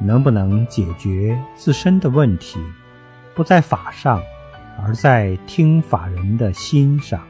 能不能解决自身的问题不在法上而在听法人的心上。